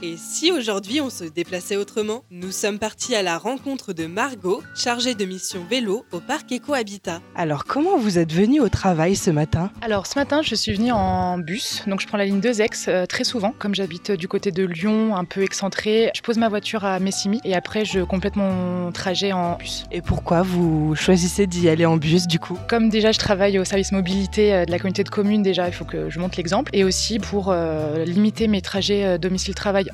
Et si aujourd'hui on se déplaçait autrement Nous sommes partis à la rencontre de Margot, chargée de mission vélo au parc Eco Habitat. Alors comment vous êtes venu au travail ce matin? Alors ce matin je suis venue en bus, donc je prends la ligne 2X euh, très souvent, comme j'habite du côté de Lyon, un peu excentré. Je pose ma voiture à Messimy et après je complète mon trajet en bus. Et pourquoi vous choisissez d'y aller en bus du coup? Comme déjà je travaille au service mobilité euh, de la communauté de communes, déjà il faut que je monte l'exemple. Et aussi pour euh, limiter mes trajets euh,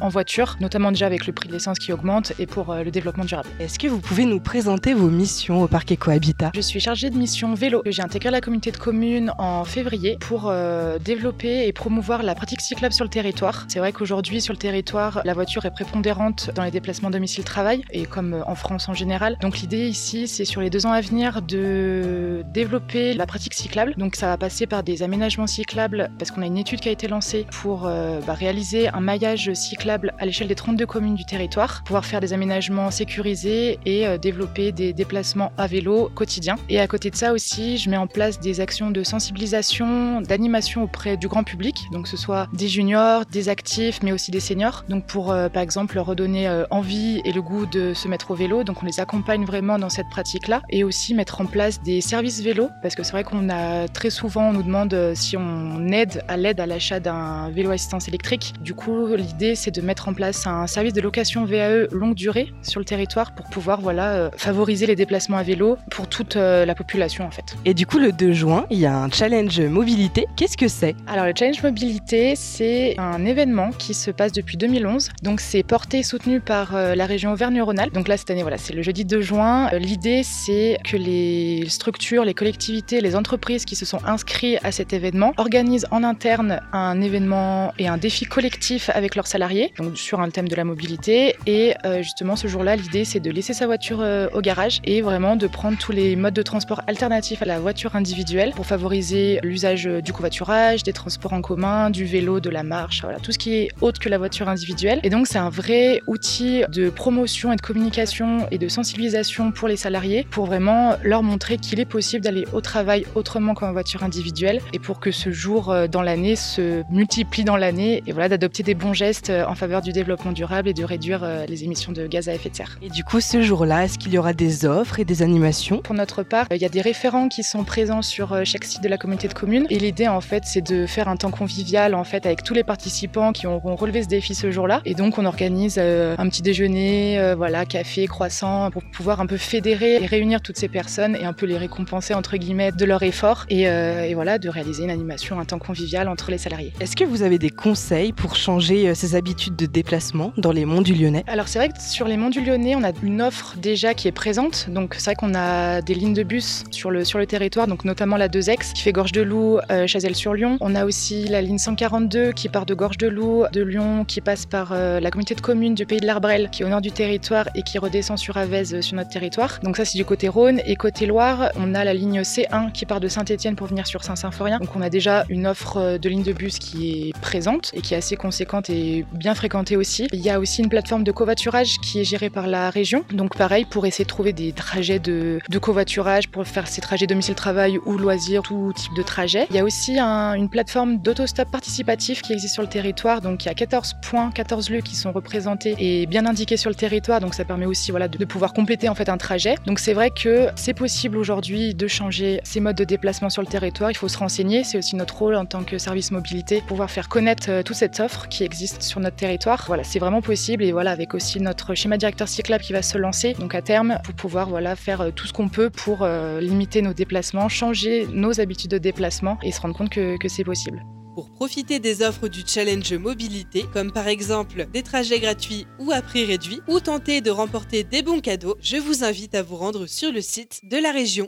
en voiture, notamment déjà avec le prix de l'essence qui augmente et pour euh, le développement durable. Est-ce que vous pouvez nous présenter vos missions au parc Ecohabitat Je suis chargée de mission vélo. J'ai intégré la communauté de communes en février pour euh, développer et promouvoir la pratique cyclable sur le territoire. C'est vrai qu'aujourd'hui sur le territoire, la voiture est prépondérante dans les déplacements domicile-travail et comme euh, en France en général. Donc l'idée ici, c'est sur les deux ans à venir de développer la pratique cyclable. Donc ça va passer par des aménagements cyclables parce qu'on a une étude qui a été lancée pour euh, bah, réaliser un maillage cyclable à l'échelle des 32 communes du territoire, pouvoir faire des aménagements sécurisés et euh, développer des déplacements à vélo quotidiens. Et à côté de ça aussi, je mets en place des actions de sensibilisation, d'animation auprès du grand public, donc que ce soit des juniors, des actifs, mais aussi des seniors. Donc pour euh, par exemple leur redonner euh, envie et le goût de se mettre au vélo, donc on les accompagne vraiment dans cette pratique-là, et aussi mettre en place des services vélo, parce que c'est vrai qu'on a très souvent on nous demande si on aide à l'aide à l'achat d'un vélo assistance électrique. Du coup, l'idée c'est de mettre en place un service de location VAE longue durée sur le territoire pour pouvoir voilà euh, favoriser les déplacements à vélo pour toute euh, la population en fait. Et du coup le 2 juin, il y a un challenge mobilité. Qu'est-ce que c'est? Alors le Challenge Mobilité, c'est un événement qui se passe depuis 2011. Donc c'est porté et soutenu par euh, la région Auvergne-Rhône-Alpes. Donc là cette année, voilà, c'est le jeudi 2 juin. L'idée c'est que les structures, les collectivités, les entreprises qui se sont inscrits à cet événement organisent en interne un événement et un défi collectif avec leurs salariés, donc sur un thème de la mobilité. Et euh, justement ce jour-là, l'idée c'est de laisser sa voiture euh, au garage et vraiment de prendre tous les modes de transport alternatifs à la voiture individuelle pour favoriser l'usage euh, du covoiturage, des transports en commun, du vélo, de la marche, voilà, tout ce qui est autre que la voiture individuelle. Et donc c'est un vrai outil de promotion et de communication et de sensibilisation pour les salariés pour vraiment leur montrer qu'il est possible d'aller au travail autrement qu'en voiture individuelle et pour que ce jour dans l'année se multiplie dans l'année et voilà d'adopter des bons gestes euh, en faveur du développement durable et de réduire euh, les émissions de gaz à effet de serre. Et du coup ce jour-là, est-ce qu'il y aura des offres et des animations? Pour notre part, il y a des référents qui sont présents sur euh, chaque site de la communauté de communes. Et l'idée, en fait, c'est de faire un temps convivial, en fait, avec tous les participants qui auront relevé ce défi ce jour-là. Et donc, on organise euh, un petit déjeuner, euh, voilà, café, croissant, pour pouvoir un peu fédérer et réunir toutes ces personnes et un peu les récompenser, entre guillemets, de leur effort. Et, euh, et voilà, de réaliser une animation, un temps convivial entre les salariés. Est-ce que vous avez des conseils pour changer euh, ses de déplacement dans les monts du Lyonnais Alors c'est vrai que sur les monts du Lyonnais, on a une offre déjà qui est présente. Donc c'est vrai qu'on a des lignes de bus sur le, sur le territoire, donc notamment la 2X qui fait Gorge de Loup, euh, Chazelles-sur-Lyon. On a aussi la ligne 142 qui part de Gorge de Loup, de Lyon, qui passe par euh, la communauté de communes du Pays de l'Arbrel, qui est au nord du territoire et qui redescend sur Avez euh, sur notre territoire. Donc ça c'est du côté Rhône. Et côté Loire, on a la ligne C1 qui part de Saint-Étienne pour venir sur Saint-Symphorien. Donc on a déjà une offre euh, de ligne de bus qui est présente et qui est assez conséquente et bien fréquentée aussi. Il y a aussi une plateforme de covoiturage qui est gérée par la région. Donc pareil, pour essayer de trouver des trajets de, de covoiturage, pour faire ces trajets domicile-travail ou loisirs, tout type de trajet. Il y a aussi un- une plateforme d'autostop participatif qui existe sur le territoire. Donc il y a 14 points, 14 lieux qui sont représentés et bien indiqués sur le territoire. Donc ça permet aussi voilà, de, de pouvoir compléter en fait un trajet. Donc c'est vrai que c'est possible aujourd'hui de changer ces modes de déplacement sur le territoire. Il faut se renseigner. C'est aussi notre rôle en tant que service mobilité, pouvoir faire connaître euh, toute cette offre qui existe sur notre territoire. Voilà, c'est vraiment possible et voilà avec aussi notre schéma directeur cyclable qui va se lancer. Donc à terme, pour pouvoir voilà faire euh, tout ce qu'on peut pour euh, limiter nos déplacements, changer nos habitudes de déplacement et se rendre compte que, que c'est possible. Pour profiter des offres du challenge mobilité, comme par exemple des trajets gratuits ou à prix réduit, ou tenter de remporter des bons cadeaux, je vous invite à vous rendre sur le site de la région.